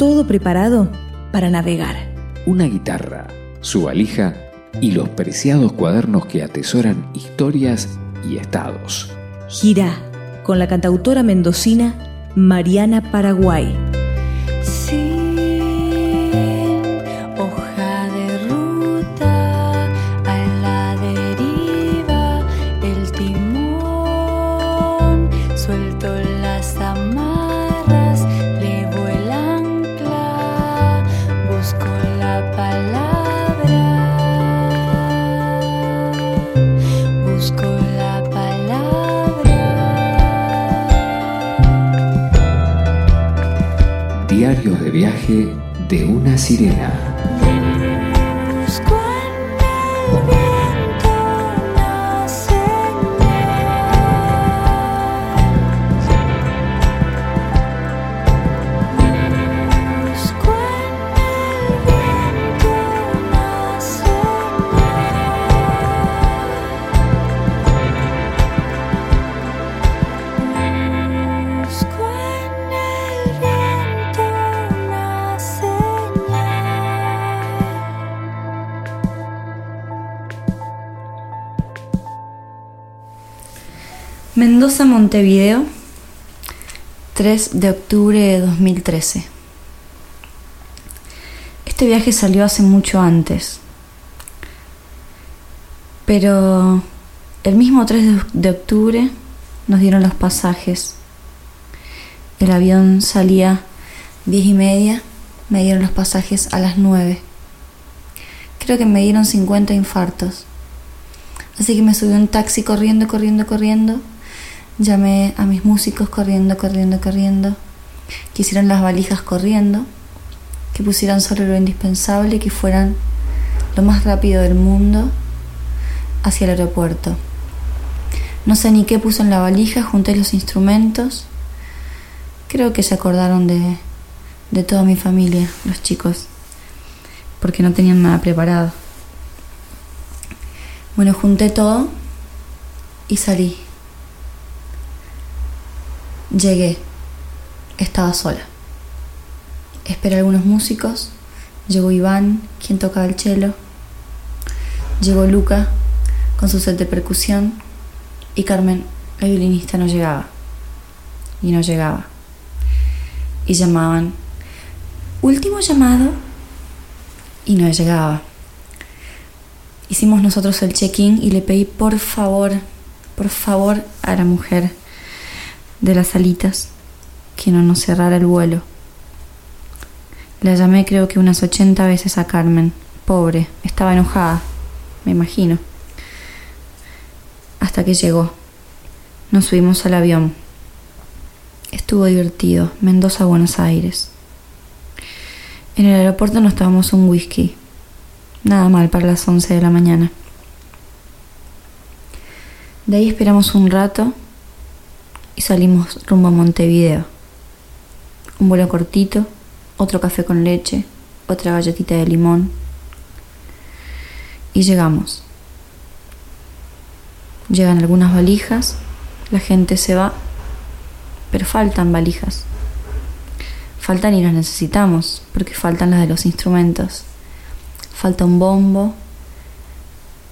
todo preparado para navegar. Una guitarra, su valija y los preciados cuadernos que atesoran historias y estados. Gira con la cantautora mendocina Mariana Paraguay. Mendoza, Montevideo, 3 de octubre de 2013. Este viaje salió hace mucho antes, pero el mismo 3 de octubre nos dieron los pasajes. El avión salía 10 y media, me dieron los pasajes a las 9. Creo que me dieron 50 infartos. Así que me subí un taxi corriendo, corriendo, corriendo Llamé a mis músicos corriendo, corriendo, corriendo, que hicieran las valijas corriendo, que pusieran solo lo indispensable y que fueran lo más rápido del mundo hacia el aeropuerto. No sé ni qué puso en la valija, junté los instrumentos. Creo que se acordaron de, de toda mi familia, los chicos, porque no tenían nada preparado. Bueno, junté todo y salí. Llegué. Estaba sola. Esperé a algunos músicos. Llegó Iván, quien tocaba el cello. Llegó Luca con su set de percusión. Y Carmen, la violinista, no llegaba. Y no llegaba. Y llamaban. Último llamado. Y no llegaba. Hicimos nosotros el check-in y le pedí por favor, por favor a la mujer de las alitas que no nos cerrara el vuelo. La llamé creo que unas 80 veces a Carmen. Pobre, estaba enojada, me imagino. Hasta que llegó. Nos subimos al avión. Estuvo divertido. Mendoza, Buenos Aires. En el aeropuerto nos tomamos un whisky. Nada mal para las 11 de la mañana. De ahí esperamos un rato y salimos rumbo a Montevideo. Un vuelo cortito, otro café con leche, otra galletita de limón. Y llegamos. Llegan algunas valijas, la gente se va, pero faltan valijas. Faltan y las necesitamos, porque faltan las de los instrumentos. Falta un bombo,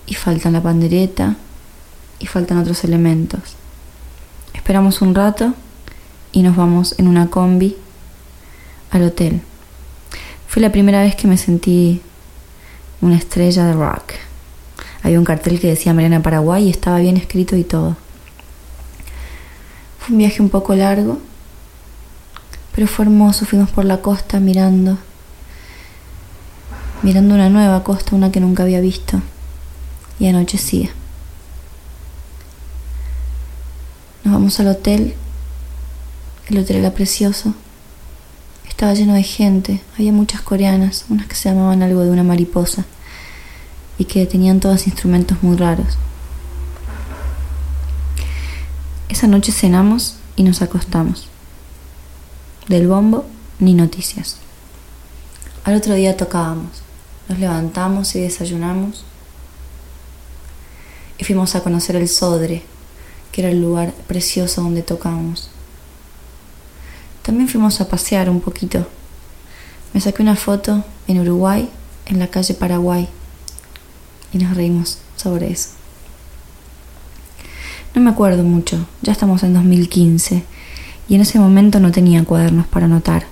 y faltan la pandereta, y faltan otros elementos. Esperamos un rato y nos vamos en una combi al hotel. Fue la primera vez que me sentí una estrella de rock. Había un cartel que decía Mariana Paraguay y estaba bien escrito y todo. Fue un viaje un poco largo, pero fue hermoso. Fuimos por la costa mirando, mirando una nueva costa, una que nunca había visto, y anochecía. Al hotel. El hotel era precioso. Estaba lleno de gente. Había muchas coreanas, unas que se llamaban algo de una mariposa y que tenían todos instrumentos muy raros. Esa noche cenamos y nos acostamos. Del bombo ni noticias. Al otro día tocábamos. Nos levantamos y desayunamos. Y fuimos a conocer el Sodre, que era el lugar precioso donde tocábamos. También fuimos a pasear un poquito. Me saqué una foto en Uruguay, en la calle Paraguay, y nos reímos sobre eso. No me acuerdo mucho, ya estamos en 2015 y en ese momento no tenía cuadernos para anotar,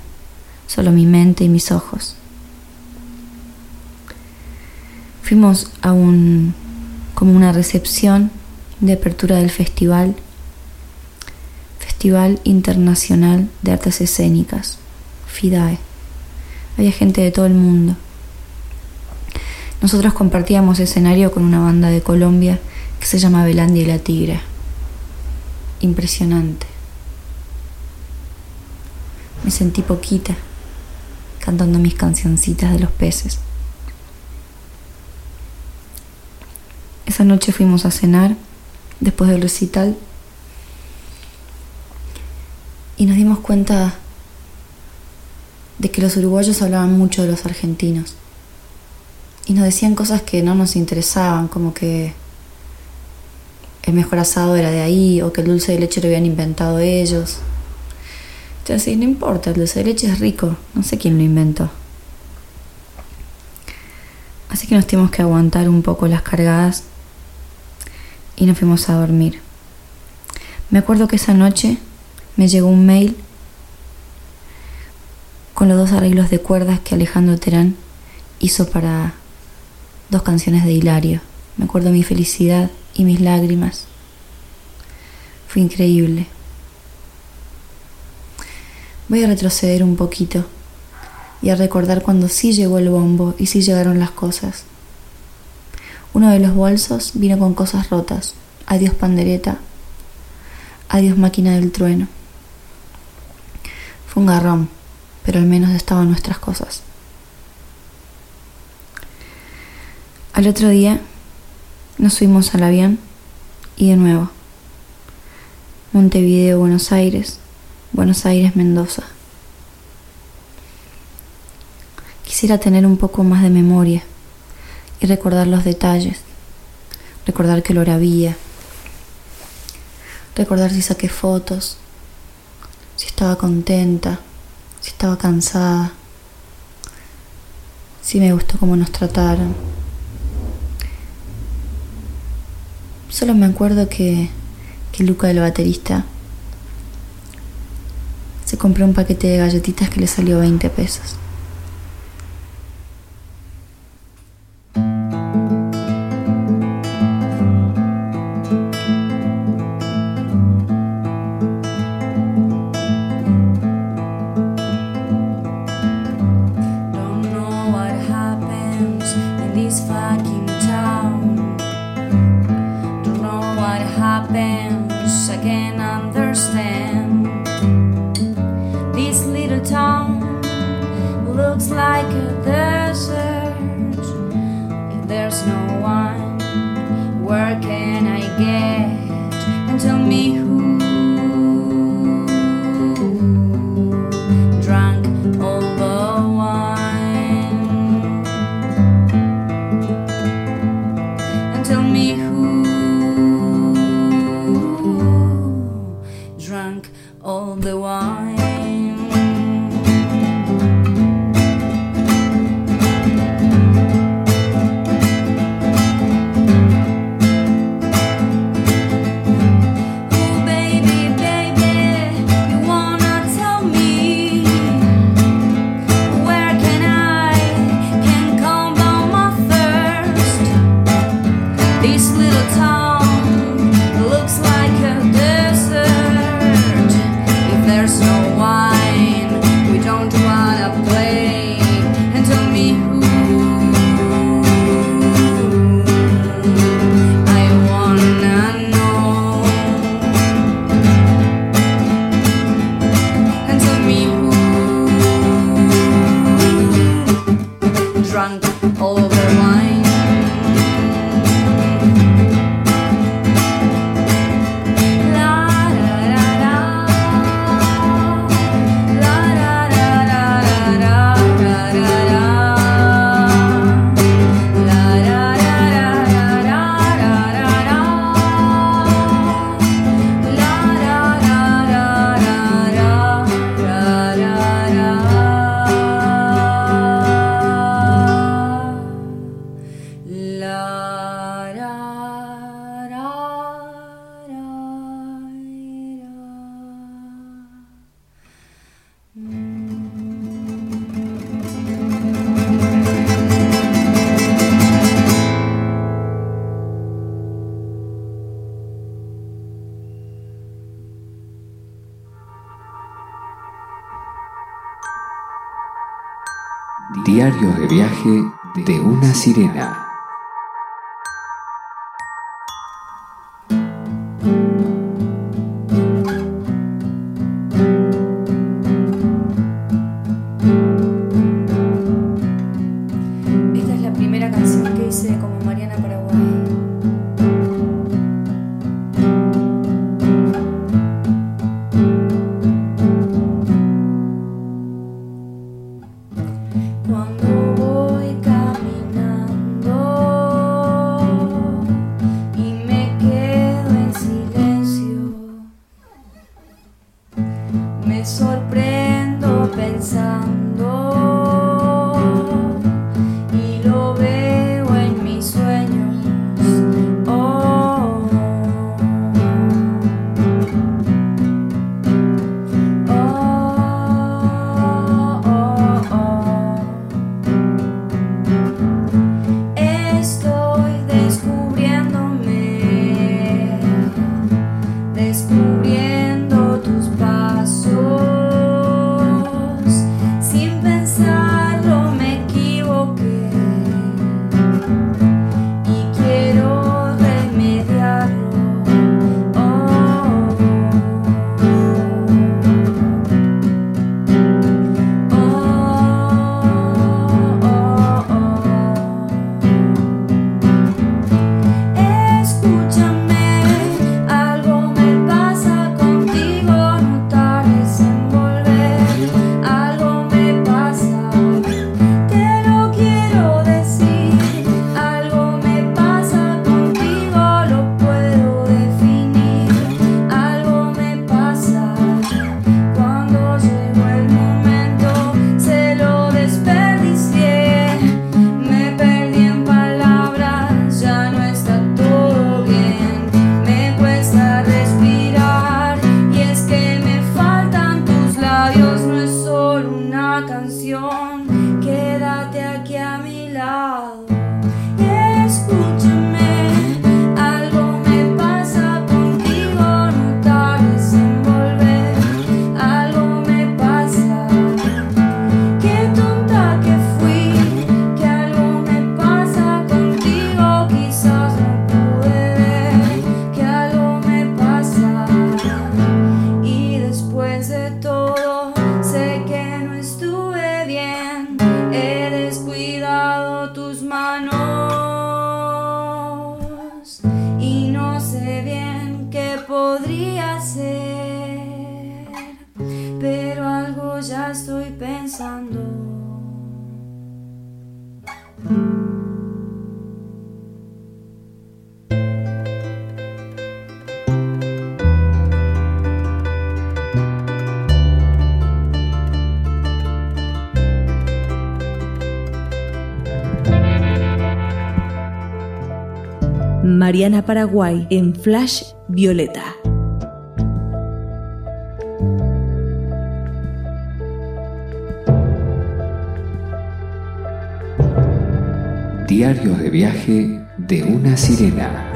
solo mi mente y mis ojos. Fuimos a un como una recepción de apertura del festival Festival Internacional de Artes Escénicas, FIDAE. Había gente de todo el mundo. Nosotros compartíamos escenario con una banda de Colombia que se llama Belandi y la Tigra. Impresionante. Me sentí poquita cantando mis cancioncitas de los peces. Esa noche fuimos a cenar después del recital y nos dimos cuenta de que los uruguayos hablaban mucho de los argentinos y nos decían cosas que no nos interesaban, como que el mejor asado era de ahí o que el dulce de leche lo habían inventado ellos. Entonces, no importa, el dulce de leche es rico, no sé quién lo inventó. Así que nos tuvimos que aguantar un poco las cargadas y nos fuimos a dormir. Me acuerdo que esa noche me llegó un mail con los dos arreglos de cuerdas que Alejandro Terán hizo para dos canciones de Hilario. Me acuerdo mi felicidad y mis lágrimas. Fue increíble. Voy a retroceder un poquito y a recordar cuando sí llegó el bombo y sí llegaron las cosas. Uno de los bolsos vino con cosas rotas. Adiós pandereta. Adiós máquina del trueno. Fue un garrón, pero al menos estaban nuestras cosas. Al otro día nos fuimos al avión y de nuevo. Montevideo, Buenos Aires, Buenos Aires, Mendoza. Quisiera tener un poco más de memoria y recordar los detalles, recordar que lo había, recordar si saqué fotos, si estaba contenta, si estaba cansada, si me gustó cómo nos trataron. Solo me acuerdo que, que Luca, el baterista, se compró un paquete de galletitas que le salió 20 pesos. town looks like a desert. If there's no one, where can I get? And tell me who. All the wine. And tell me who. Drunk all the wine. De viaje de una sirena. Mariana Paraguay en Flash Violeta. Diarios de viaje de una sirena.